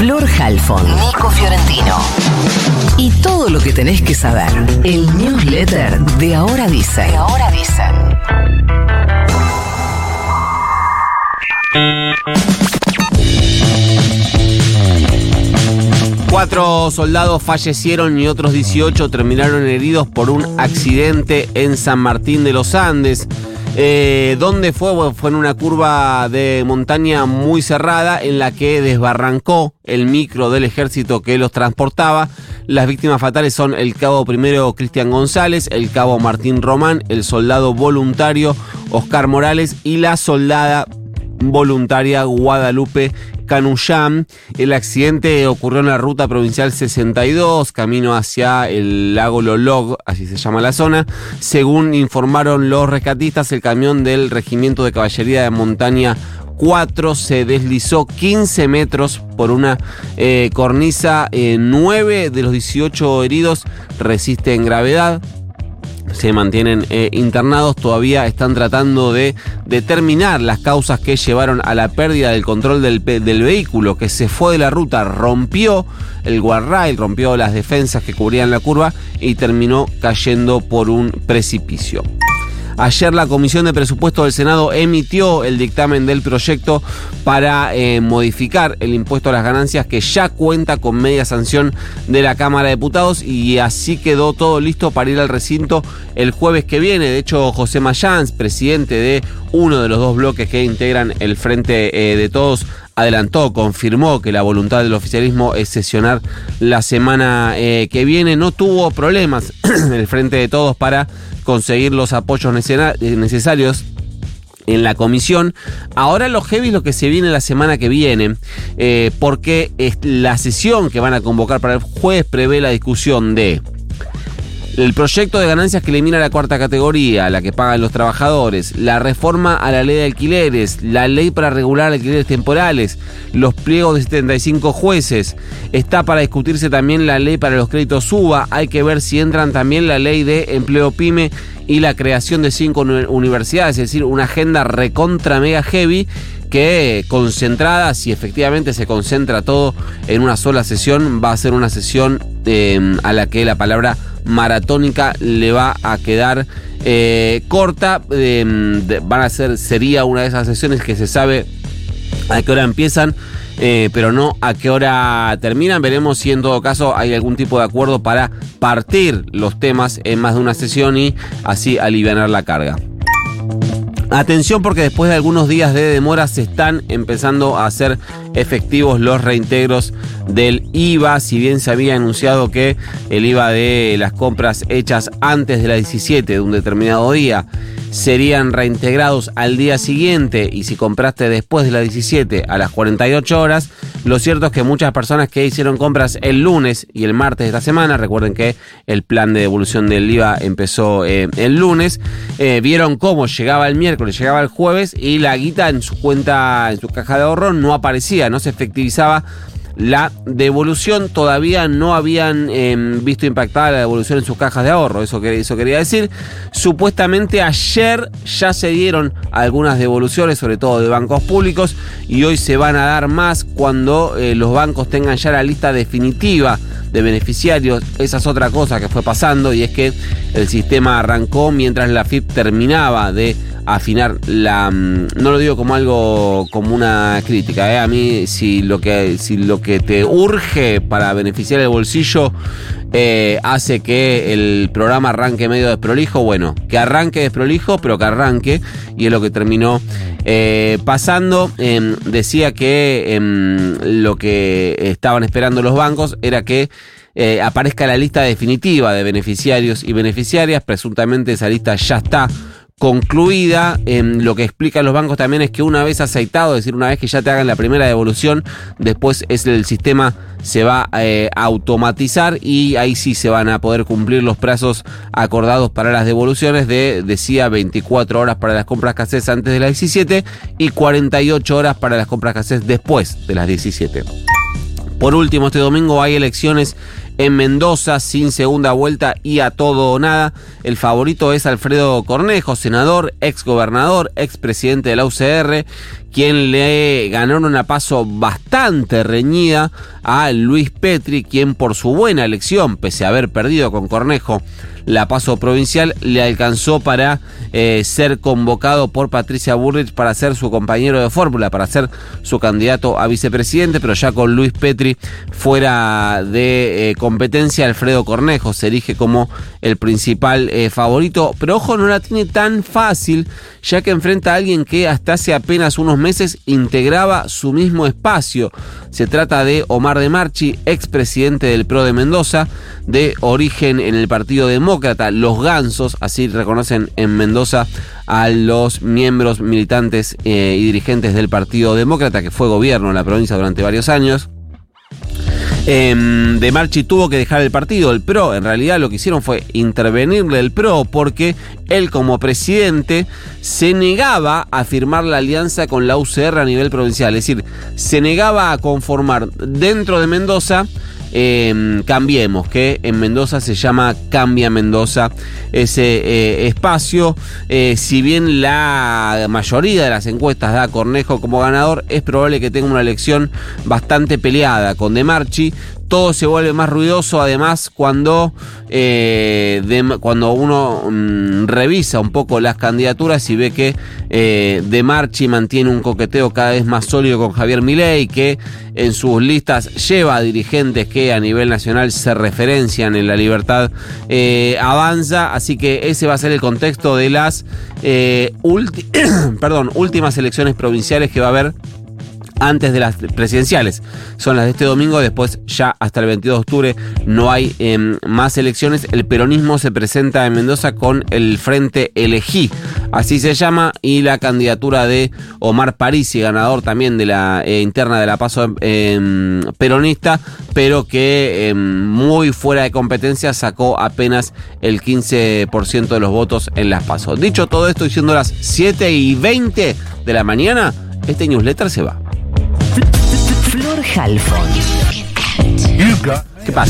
Flor Halfon, Nico Fiorentino. Y todo lo que tenés que saber. El newsletter de Ahora Dice. De Ahora Dice. Cuatro soldados fallecieron y otros 18 terminaron heridos por un accidente en San Martín de los Andes. Eh, ¿Dónde fue? Fue en una curva de montaña muy cerrada en la que desbarrancó el micro del ejército que los transportaba. Las víctimas fatales son el cabo primero Cristian González, el cabo Martín Román, el soldado voluntario Oscar Morales y la soldada voluntaria Guadalupe Canuyam. El accidente ocurrió en la ruta provincial 62, camino hacia el lago Lolog, así se llama la zona. Según informaron los rescatistas, el camión del Regimiento de Caballería de Montaña 4 se deslizó 15 metros por una eh, cornisa. 9 eh, de los 18 heridos resisten gravedad se mantienen eh, internados, todavía están tratando de determinar las causas que llevaron a la pérdida del control del, del vehículo que se fue de la ruta, rompió el guarrail, rompió las defensas que cubrían la curva y terminó cayendo por un precipicio. Ayer la Comisión de Presupuesto del Senado emitió el dictamen del proyecto para eh, modificar el impuesto a las ganancias que ya cuenta con media sanción de la Cámara de Diputados y así quedó todo listo para ir al recinto el jueves que viene. De hecho, José Mayans, presidente de uno de los dos bloques que integran el Frente eh, de Todos, adelantó, confirmó que la voluntad del oficialismo es sesionar la semana eh, que viene. No tuvo problemas en el Frente de Todos para conseguir los apoyos necesarios en la comisión. Ahora lo heavy es lo que se viene la semana que viene, eh, porque la sesión que van a convocar para el jueves prevé la discusión de el proyecto de ganancias que elimina la cuarta categoría, la que pagan los trabajadores, la reforma a la ley de alquileres, la ley para regular alquileres temporales, los pliegos de 75 jueces. Está para discutirse también la ley para los créditos SUBA. Hay que ver si entran también la ley de empleo pyme y la creación de cinco universidades, es decir, una agenda recontra mega heavy que concentrada, si efectivamente se concentra todo en una sola sesión, va a ser una sesión eh, a la que la palabra maratónica le va a quedar eh, corta. Em, van a ser, sería una de esas sesiones que se sabe a qué hora empiezan. Eh, pero no a qué hora terminan. Veremos si en todo caso hay algún tipo de acuerdo para partir los temas en más de una sesión y así aliviar la carga. Atención porque después de algunos días de demora se están empezando a hacer efectivos los reintegros del IVA, si bien se había anunciado que el IVA de las compras hechas antes de la 17 de un determinado día serían reintegrados al día siguiente y si compraste después de la 17 a las 48 horas, lo cierto es que muchas personas que hicieron compras el lunes y el martes de esta semana, recuerden que el plan de devolución del IVA empezó eh, el lunes, eh, vieron cómo llegaba el miércoles, llegaba el jueves y la guita en su cuenta, en su caja de ahorro no aparecía, no se efectivizaba la devolución. Todavía no habían em, visto impactada la devolución en sus cajas de ahorro, eso, eso quería decir. Supuestamente ayer ya se dieron algunas devoluciones, sobre todo de bancos públicos, y hoy se van a dar más cuando eh, los bancos tengan ya la lista definitiva de beneficiarios. Esa es otra cosa que fue pasando y es que el sistema arrancó mientras la FIP terminaba de afinar la mm, no lo digo como algo como una crítica ¿eh? a mí si lo que si lo que te urge para beneficiar el bolsillo eh, hace que el programa arranque medio desprolijo bueno que arranque desprolijo pero que arranque y es lo que terminó eh, pasando em, decía que em, lo que estaban esperando los bancos era que aparezca la lista definitiva de beneficiarios y beneficiarias presuntamente esa lista ya está concluida. lo que explican los bancos también es que una vez aceitado, es decir, una vez que ya te hagan la primera devolución, después es el sistema se va eh, a automatizar y ahí sí se van a poder cumplir los plazos acordados para las devoluciones de, decía, 24 horas para las compras que haces antes de las 17 y 48 horas para las compras que después de las 17. Por último, este domingo hay elecciones en Mendoza sin segunda vuelta y a todo o nada. El favorito es Alfredo Cornejo, senador, ex gobernador, ex presidente de la UCR, quien le ganó una paso bastante reñida a Luis Petri, quien por su buena elección, pese a haber perdido con Cornejo, la paso provincial le alcanzó para eh, ser convocado por Patricia Burrich para ser su compañero de fórmula, para ser su candidato a vicepresidente, pero ya con Luis Petri fuera de eh, competencia, Alfredo Cornejo se erige como el principal eh, favorito, pero ojo, no la tiene tan fácil, ya que enfrenta a alguien que hasta hace apenas unos meses integraba su mismo espacio. Se trata de Omar de Marchi, expresidente del PRO de Mendoza, de origen en el Partido Demócrata, los Gansos, así reconocen en Mendoza a los miembros militantes eh, y dirigentes del Partido Demócrata, que fue gobierno en la provincia durante varios años. Em, de Marchi tuvo que dejar el partido, el PRO. En realidad lo que hicieron fue intervenirle el PRO porque él como presidente se negaba a firmar la alianza con la UCR a nivel provincial. Es decir, se negaba a conformar dentro de Mendoza eh, Cambiemos, que en Mendoza se llama Cambia Mendoza ese eh, espacio. Eh, si bien la mayoría de las encuestas da a Cornejo como ganador, es probable que tenga una elección bastante peleada con De Marchi todo se vuelve más ruidoso además cuando, eh, cuando uno mm, revisa un poco las candidaturas y ve que eh, De Marchi mantiene un coqueteo cada vez más sólido con Javier Milei, que en sus listas lleva a dirigentes que a nivel nacional se referencian en la libertad eh, avanza, así que ese va a ser el contexto de las últimas elecciones provinciales que va a haber antes de las presidenciales. Son las de este domingo, después ya hasta el 22 de octubre no hay em, más elecciones. El peronismo se presenta en Mendoza con el Frente Elegí, así se llama, y la candidatura de Omar Parisi, ganador también de la eh, interna de la paso em, peronista, pero que em, muy fuera de competencia sacó apenas el 15% de los votos en las pasos. Dicho todo esto, diciendo las 7 y 20 de la mañana, este newsletter se va. Flor Halfon.